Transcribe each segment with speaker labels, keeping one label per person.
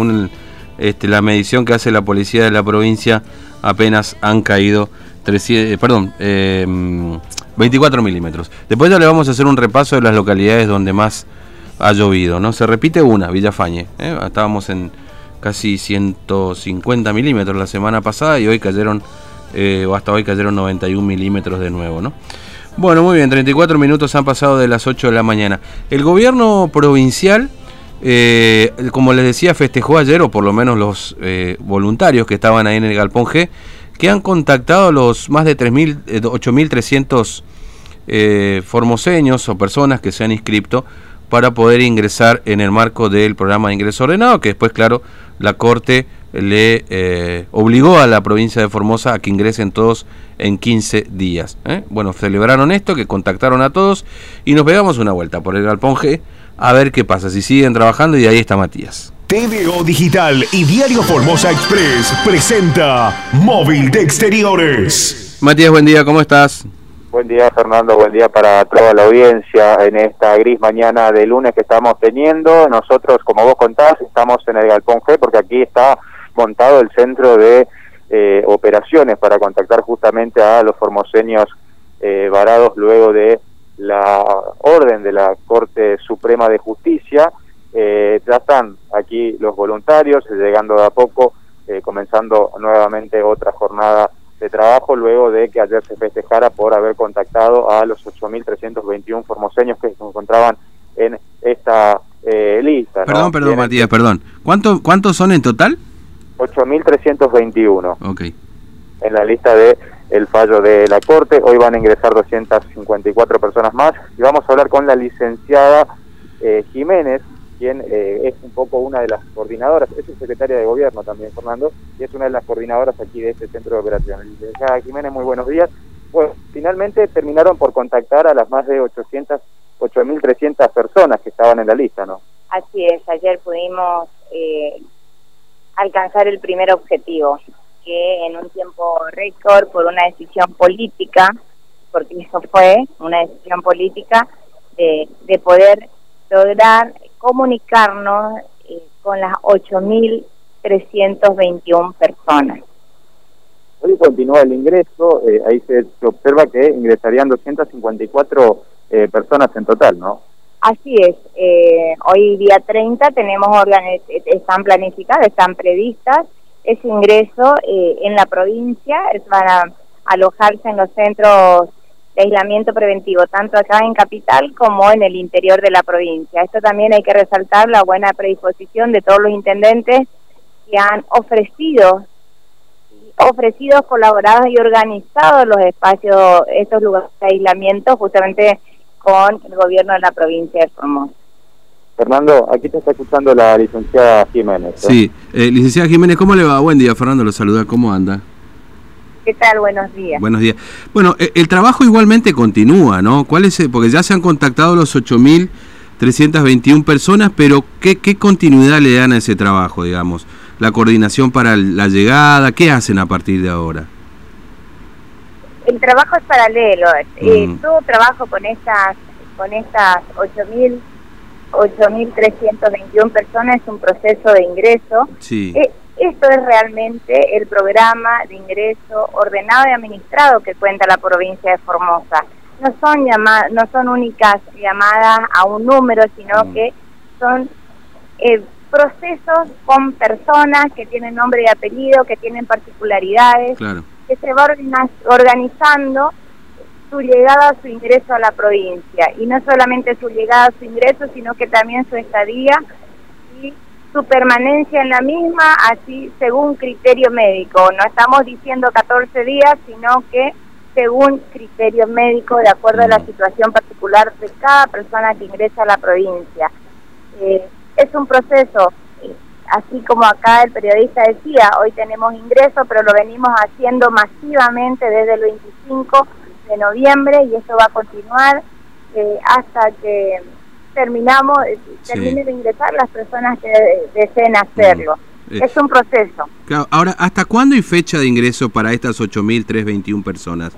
Speaker 1: según este, la medición que hace la policía de la provincia, apenas han caído 300, eh, 24 milímetros. Después ya le vamos a hacer un repaso de las localidades donde más ha llovido. ¿no? Se repite una, Villafañe. ¿eh? Estábamos en casi 150 milímetros la semana pasada y hoy cayeron, eh, o hasta hoy cayeron 91 milímetros de nuevo. ¿no? Bueno, muy bien, 34 minutos han pasado de las 8 de la mañana. El gobierno provincial eh, como les decía, festejó ayer, o por lo menos los eh, voluntarios que estaban ahí en el Galpón G, que han contactado a los más de 8.300 eh, formoseños o personas que se han inscrito para poder ingresar en el marco del programa de ingreso ordenado, que después, claro, la Corte le eh, obligó a la provincia de Formosa a que ingresen todos en 15 días. ¿eh? Bueno, celebraron esto, que contactaron a todos y nos pegamos una vuelta por el Galpón G a ver qué pasa, si siguen trabajando y ahí está Matías.
Speaker 2: TVO Digital y Diario Formosa Express presenta Móvil de Exteriores.
Speaker 1: Matías, buen día, ¿cómo estás?
Speaker 3: Buen día Fernando, buen día para toda la audiencia en esta gris mañana de lunes que estamos teniendo. Nosotros, como vos contás, estamos en el Galpón G porque aquí está montado el centro de eh, operaciones para contactar justamente a los formoseños eh, varados luego de la orden de la Corte Suprema de Justicia. Eh, ya están aquí los voluntarios, llegando de a poco, eh, comenzando nuevamente otra jornada de trabajo luego de que ayer se festejara por haber contactado a los 8.321 formoseños que se encontraban en esta eh, lista.
Speaker 1: Perdón,
Speaker 3: ¿no?
Speaker 1: perdón, Matías, perdón. ¿Cuánto, ¿Cuántos son en total?
Speaker 3: 8.321
Speaker 1: Ok.
Speaker 3: en la lista de el fallo de la Corte. Hoy van a ingresar 254 personas más y vamos a hablar con la licenciada eh, Jiménez, quien eh, es un poco una de las coordinadoras, es secretaria de gobierno también, Fernando, y es una de las coordinadoras aquí de este centro de operaciones. Licenciada Jiménez, muy buenos días. Bueno, finalmente terminaron por contactar a las más de 800, 8.300 personas que estaban en la lista, ¿no?
Speaker 4: Así es, ayer pudimos eh, alcanzar el primer objetivo, que en un tiempo récord, por una decisión política, porque eso fue una decisión política, de, de poder lograr comunicarnos eh, con las 8.321 personas.
Speaker 3: Hoy continúa el ingreso, eh, ahí se, se observa que ingresarían 254 eh, personas en total, ¿no?
Speaker 4: Así es, eh, hoy día 30 tenemos organi- están planificadas, están previstas ese ingreso eh, en la provincia, es para alojarse en los centros de aislamiento preventivo, tanto acá en Capital como en el interior de la provincia. Esto también hay que resaltar la buena predisposición de todos los intendentes que han ofrecido ofrecido, colaborado y organizado los espacios, estos lugares de aislamiento justamente con el gobierno de la provincia de Formosa.
Speaker 3: Fernando, aquí te está escuchando la licenciada Jiménez. ¿eh?
Speaker 1: Sí, eh, licenciada Jiménez, ¿cómo le va? Buen día, Fernando, lo saluda, ¿cómo anda?
Speaker 4: ¿Qué tal? Buenos días.
Speaker 1: Buenos días. Bueno, eh, el trabajo igualmente continúa, ¿no? ¿Cuál es? el- porque ya se han contactado los 8.321 personas, pero ¿qué, ¿qué continuidad le dan a ese trabajo, digamos? La coordinación para la llegada, ¿qué hacen a partir de ahora?
Speaker 4: El trabajo es paralelo. Eh,
Speaker 1: Mm.
Speaker 4: todo trabajo con estas con estas 8.000 8.321 personas es un proceso de ingreso.
Speaker 1: Sí.
Speaker 4: Eh, esto es realmente el programa de ingreso ordenado y administrado que cuenta la provincia de Formosa. No son llamadas, no son únicas llamadas a un número, sino
Speaker 1: Mm.
Speaker 4: que son eh, procesos con personas que tienen nombre y apellido, que tienen particularidades,
Speaker 1: Claro.
Speaker 4: Que se va organizando su llegada, su ingreso a la provincia. Y no solamente su llegada, su ingreso, sino que también su estadía y su permanencia en la misma, así según criterio médico. No estamos diciendo 14 días, sino que según criterio médico, de acuerdo a la
Speaker 1: Mm.
Speaker 4: situación particular de cada persona que ingresa a la provincia. Eh, es un proceso, así como acá el periodista decía, hoy tenemos ingreso, pero lo venimos haciendo masivamente desde el 25 de noviembre y eso va a continuar eh, hasta que terminamos, eh,
Speaker 1: Sí.
Speaker 4: terminen de ingresar las personas que de- deseen hacerlo.
Speaker 1: Eh,
Speaker 4: Es un proceso.
Speaker 1: Claro, ahora, ¿hasta cuándo hay fecha de ingreso para estas 8.321 personas?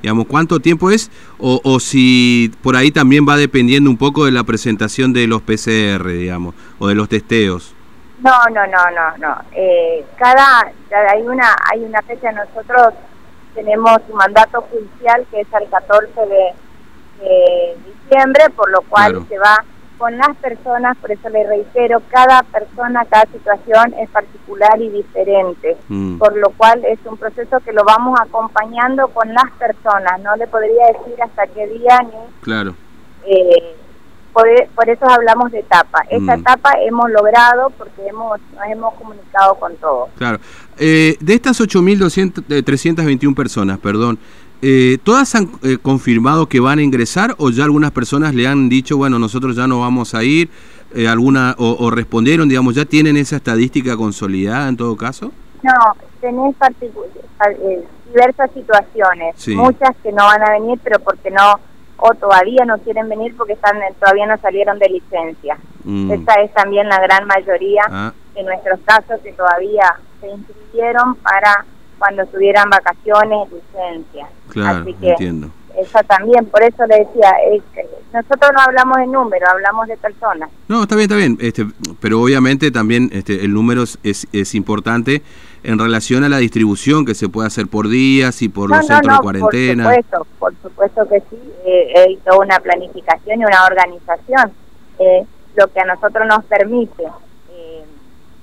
Speaker 1: Digamos, ¿cuánto tiempo es? O, o si por ahí también va dependiendo un poco de la presentación de los PCR, digamos, o de los testeos.
Speaker 4: No, no, no, no, no. Eh, cada, hay una hay una fecha, nosotros tenemos un mandato judicial que es el 14 de, diciembre, por lo cual se va con las personas, por eso le reitero, cada persona, cada situación es particular y diferente, mm. por lo cual es un proceso que lo vamos acompañando con las personas, no le podría decir hasta qué día ni...
Speaker 1: Claro.
Speaker 4: Eh, por, eso hablamos de etapa. Esa mm. etapa hemos logrado porque hemos nos hemos comunicado con todos.
Speaker 1: Claro. Eh, de estas 8.321 eh, personas, perdón, eh, ¿todas han eh, confirmado que van a ingresar o ya algunas personas le han dicho, bueno, nosotros ya no vamos a ir? alguna o, respondieron, digamos, ya tienen esa estadística consolidada en todo caso?
Speaker 4: No, tenés diversas situaciones, muchas que no van a venir, pero porque no o todavía no quieren venir porque están todavía no salieron de licencia. Mm. Esa es también la gran mayoría ah. de nuestros casos que todavía se inscribieron para cuando tuvieran vacaciones, licencia.
Speaker 1: Claro, Así que entiendo.
Speaker 4: Eso también, por eso le decía, nosotros no hablamos de números, hablamos de personas.
Speaker 1: No, está bien, está bien, este, pero obviamente también este, el número es, es importante en relación a la distribución que se puede hacer por días y por los centros de cuarentena.
Speaker 4: Por supuesto, por supuesto que sí, eh, he hecho una planificación y una organización, eh, lo que a nosotros nos permite eh,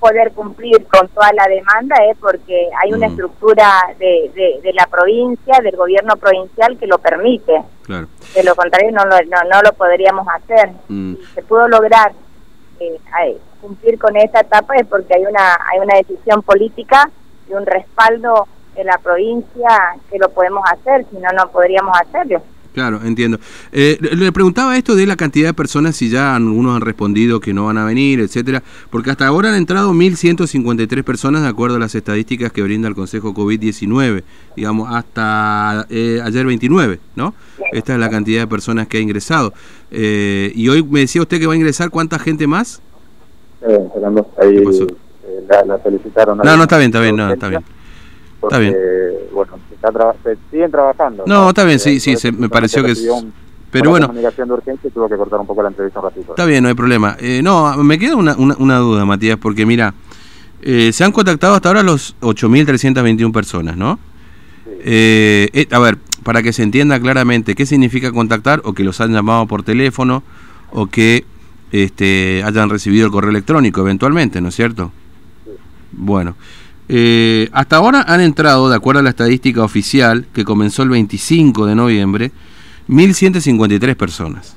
Speaker 4: poder cumplir con toda la demanda es porque hay una mm. estructura de, de, la provincia, del gobierno provincial que lo permite.
Speaker 1: Claro.
Speaker 4: De lo contrario no lo, no, lo podríamos hacer. Mm. se pudo lograr cumplir con esta etapa es porque hay una, hay una decisión política y un respaldo de la provincia que lo podemos hacer, si no, no podríamos hacerlo.
Speaker 1: Claro, entiendo. Eh, le preguntaba esto de la cantidad de personas, si ya algunos han respondido que no van a venir, etcétera, porque hasta ahora han entrado 1.153 personas de acuerdo a las estadísticas que brinda el Consejo COVID-19, digamos, hasta eh, ayer 29, ¿no? Esta es la cantidad de personas que ha ingresado. Eh, y hoy me decía usted que va a ingresar, ¿cuánta gente más?
Speaker 3: Eh, ahí eh, la, solicitaron.
Speaker 1: No, no, está bien, está bien, no, está bien. está bien.
Speaker 3: Bueno, se siguen trabajando.
Speaker 1: No, está bien, sí, sí, se, me pareció que... pero bueno.
Speaker 3: comunicación de urgencia tuvo que cortar un poco la entrevista un ratito.
Speaker 1: Está bien, no hay problema. Eh, no, me queda una, una, duda, Matías, porque mira, eh, se han contactado hasta ahora los 8.321 personas, ¿no? Eh, eh, a ver, para que se entienda claramente qué significa contactar o que los han llamado por teléfono o que este, hayan recibido el correo electrónico eventualmente, ¿no es cierto? Bueno, eh, hasta ahora han entrado, de acuerdo a la estadística oficial, que comenzó el 25 de noviembre, 1.153 personas.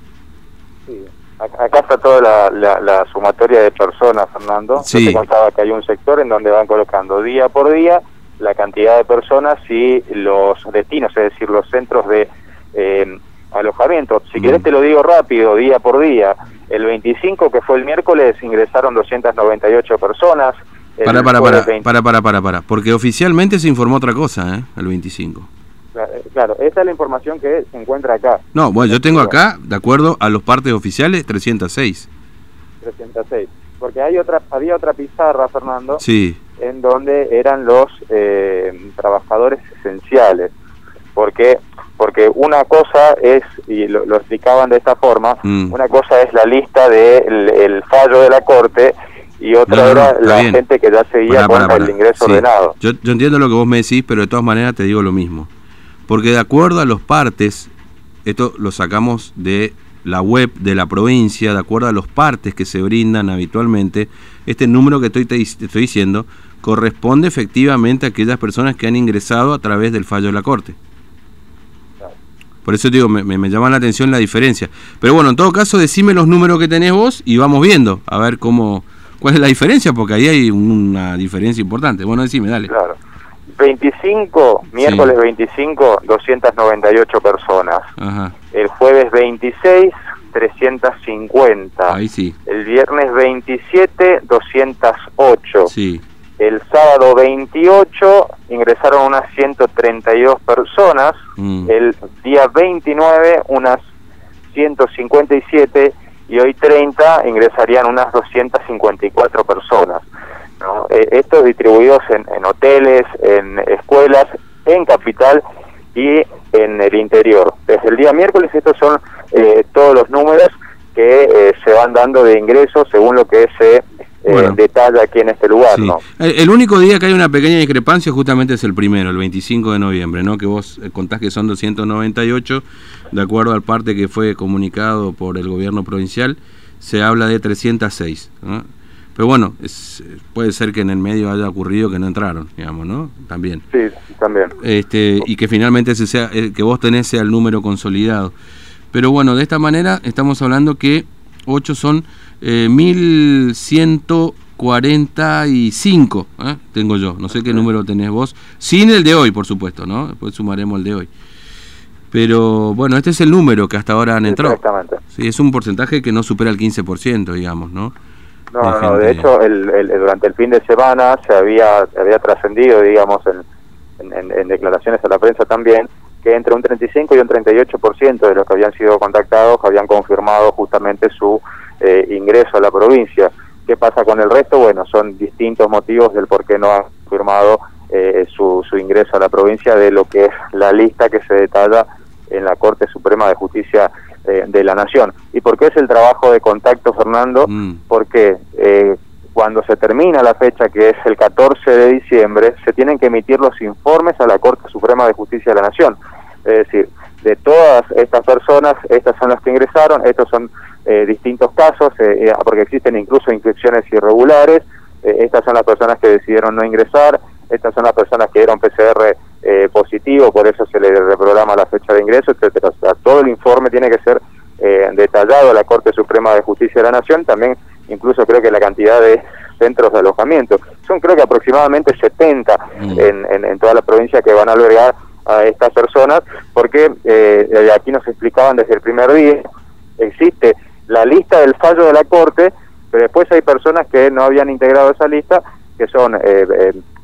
Speaker 3: Sí. Acá está toda la, sumatoria de personas, Fernando. Sí. Yo te contaba que hay un sector en donde van colocando día por día la cantidad de personas y los destinos, es decir, los centros de eh, alojamiento. Si querés te lo digo rápido, día por día. El 25, que fue el miércoles, ingresaron 298 personas.
Speaker 1: Para, para, para, para, para, para, para, porque oficialmente se informó otra cosa, ¿eh? El 25.
Speaker 3: Claro, esa es la información que se encuentra acá.
Speaker 1: No, bueno, yo tengo acá, de acuerdo a los partes oficiales, 306.
Speaker 3: 306. Porque hay otra, había otra pizarra, Fernando,
Speaker 1: sí.
Speaker 3: en donde eran los eh, trabajadores esenciales. Porque porque una cosa es, y lo, explicaban de esta forma, mm. una cosa es la lista del el fallo de la Corte y otra era la gente que ya seguía con el ingreso ordenado.
Speaker 1: Yo, yo entiendo lo que vos me decís, pero de todas maneras te digo lo mismo. Porque de acuerdo a los partes, esto lo sacamos de la web de la provincia, de acuerdo a los partes que se brindan habitualmente, este número que estoy, te estoy diciendo corresponde efectivamente a aquellas personas que han ingresado a través del fallo de la Corte. Por eso digo, me, me, llama la atención la diferencia. Pero bueno, en todo caso, decime los números que tenés vos y vamos viendo, a ver cómo cuál es la diferencia, porque ahí hay una diferencia importante. Bueno, decime, dale.
Speaker 3: Claro. 25, miércoles 25, 298 personas. Ajá. El jueves 26, 350.
Speaker 1: Ahí sí.
Speaker 3: El viernes 27, 208.
Speaker 1: Sí.
Speaker 3: El sábado 28 ingresaron unas 132 personas, mm. el día 29 unas 157 y hoy 30 ingresarían unas 254 personas. ¿no? Eh, estos distribuidos en, hoteles, en escuelas, en capital y en el interior. Desde el día miércoles estos son eh, todos los números que eh, se van dando de ingresos según lo que se eh, aquí en este lugar. ¿no?
Speaker 1: El, único día que hay una pequeña discrepancia justamente es el primero, el 25 de noviembre, ¿no? que vos eh, contás que son 298, de acuerdo al parte que fue comunicado por el gobierno provincial, se habla de 306. Pero bueno, es, puede ser que en el medio haya ocurrido que no entraron, digamos, ¿no? También.
Speaker 3: Sí, también.
Speaker 1: Este, y que finalmente ese sea, eh, que vos tenés sea el número consolidado. Pero bueno, de esta manera estamos hablando que 8 son eh, 1145, ¿eh? tengo yo, no sé qué número tenés vos, sin el de hoy, por supuesto, ¿no? Después sumaremos el de hoy. Pero bueno, este es el número que hasta ahora han entrado. Exactamente. Sí, es un porcentaje que no supera el 15%, digamos, ¿no?
Speaker 3: No, no, de hecho, el, durante el fin de semana se había, había trascendido, digamos, en, en, declaraciones a la prensa también, que entre un 35 y un 38% de los que habían sido contactados habían confirmado justamente su eh, ingreso a la provincia. ¿Qué pasa con el resto? Bueno, son distintos motivos del por qué no han confirmado eh, su, su ingreso a la provincia de lo que es la lista que se detalla en la Corte Suprema de Justicia eh, de la Nación. ¿Y por qué es el trabajo de contacto, Fernando? Mm. Porque eh, cuando se termina la fecha, que es el 14 de diciembre, se tienen que emitir los informes a la Corte Suprema de Justicia de la Nación. Es decir, de todas estas personas, estas son las que ingresaron, estos son eh, distintos casos, porque existen incluso inscripciones irregulares, estas son las personas que decidieron no ingresar, estas son las personas que dieron PCR eh, positivo, por eso se le reprograma la fecha de ingreso, etcétera. todo el informe tiene que ser eh, detallado a la Corte Suprema de Justicia de la Nación, también incluso creo que la cantidad de centros de alojamiento. Son creo que aproximadamente 70 mm. en, en, toda la provincia que van a albergar a estas personas, porque eh, aquí nos explicaban desde el primer día, existe la lista del fallo de la Corte, pero después hay personas que no habían integrado esa lista, que son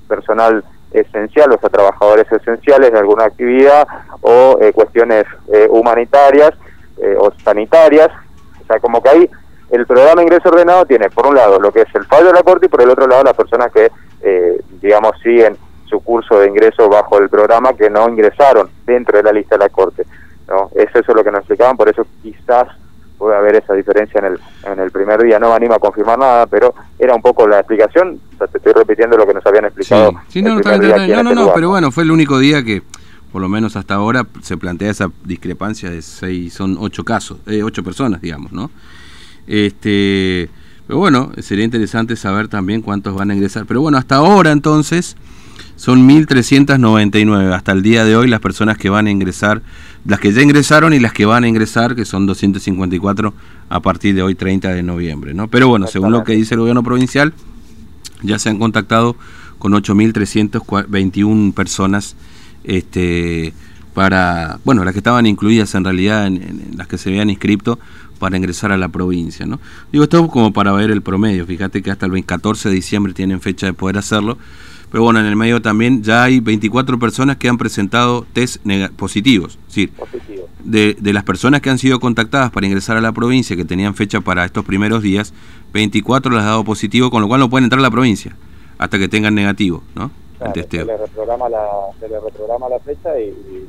Speaker 3: personal esencial, o sea, trabajadores esenciales de alguna actividad o eh, cuestiones eh, humanitarias eh, o sanitarias. O sea, como que ahí el programa ingreso ordenado tiene, por un lado, lo que es el fallo de la Corte y por el otro lado, las personas que, digamos, siguen su curso de ingreso bajo el programa que no ingresaron dentro de la lista de la Corte. ¿no? Es eso lo que nos explicaban, por eso quizás puede haber esa diferencia en el, en el primer día. No me animo a confirmar nada, pero era un poco la explicación. te estoy repitiendo lo que nos habían explicado.
Speaker 1: Sí, no, no, no, no, pero bueno, fue el único día que, por lo menos hasta ahora, se plantea esa discrepancia de seis, son ocho casos, eh, ocho personas, digamos, ¿no? Este, pero bueno, sería interesante saber también cuántos van a ingresar. Pero bueno, hasta ahora entonces son 1.399 hasta el día de hoy las personas que van a ingresar, las que ya ingresaron y las que van a ingresar, que son 254 a partir de hoy 30 de noviembre. ¿no? Pero bueno, según lo que dice el gobierno provincial, ya se han contactado con 8.321 personas este, para, bueno, las que estaban incluidas en realidad en, las que se habían inscrito para ingresar a la provincia. ¿no? Digo, esto como para ver el promedio, fíjate que hasta el 14 de diciembre tienen fecha de poder hacerlo pero bueno, en el medio también ya hay 24 personas que han presentado test positivos. Es decir, de, de, las personas que han sido contactadas para ingresar a la provincia, que tenían fecha para estos primeros días, 24 las han dado positivo, con lo cual no pueden entrar a la provincia hasta que tengan negativo, ¿no?
Speaker 3: el testeo. Se le reprograma la, se le reprograma la fecha y,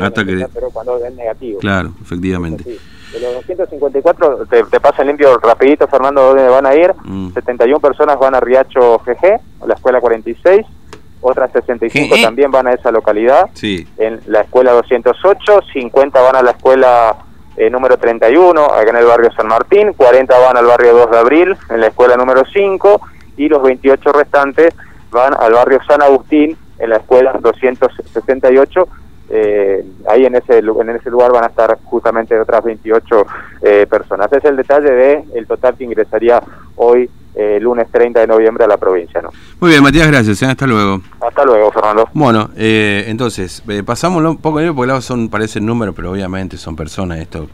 Speaker 3: hasta que, pero cuando es negativo.
Speaker 1: Claro, efectivamente.
Speaker 3: De los 254, te, te pasa limpio rapidito, Fernando, ¿dónde van a ir? 71 mm. personas van a Riacho GG, a la escuela 46, otras 65 también van a esa localidad,
Speaker 1: sí.
Speaker 3: en la escuela 208, 50 van a la escuela eh, número 31, acá en el barrio San Martín, 40 van al barrio 2 de Abril, en la escuela número 5, y los 28 restantes van al barrio San Agustín, en la escuela 268, eh, ahí en ese, en ese lugar van a estar justamente otras 28 eh, personas. Es el detalle de el total que ingresaría hoy, eh, lunes 30 de noviembre, a la provincia. ¿no?
Speaker 1: Muy bien, Matías, gracias. Hasta luego.
Speaker 3: Hasta luego, Fernando.
Speaker 1: Bueno, entonces, pasamos un poco, porque son, parecen números, pero obviamente son personas esto.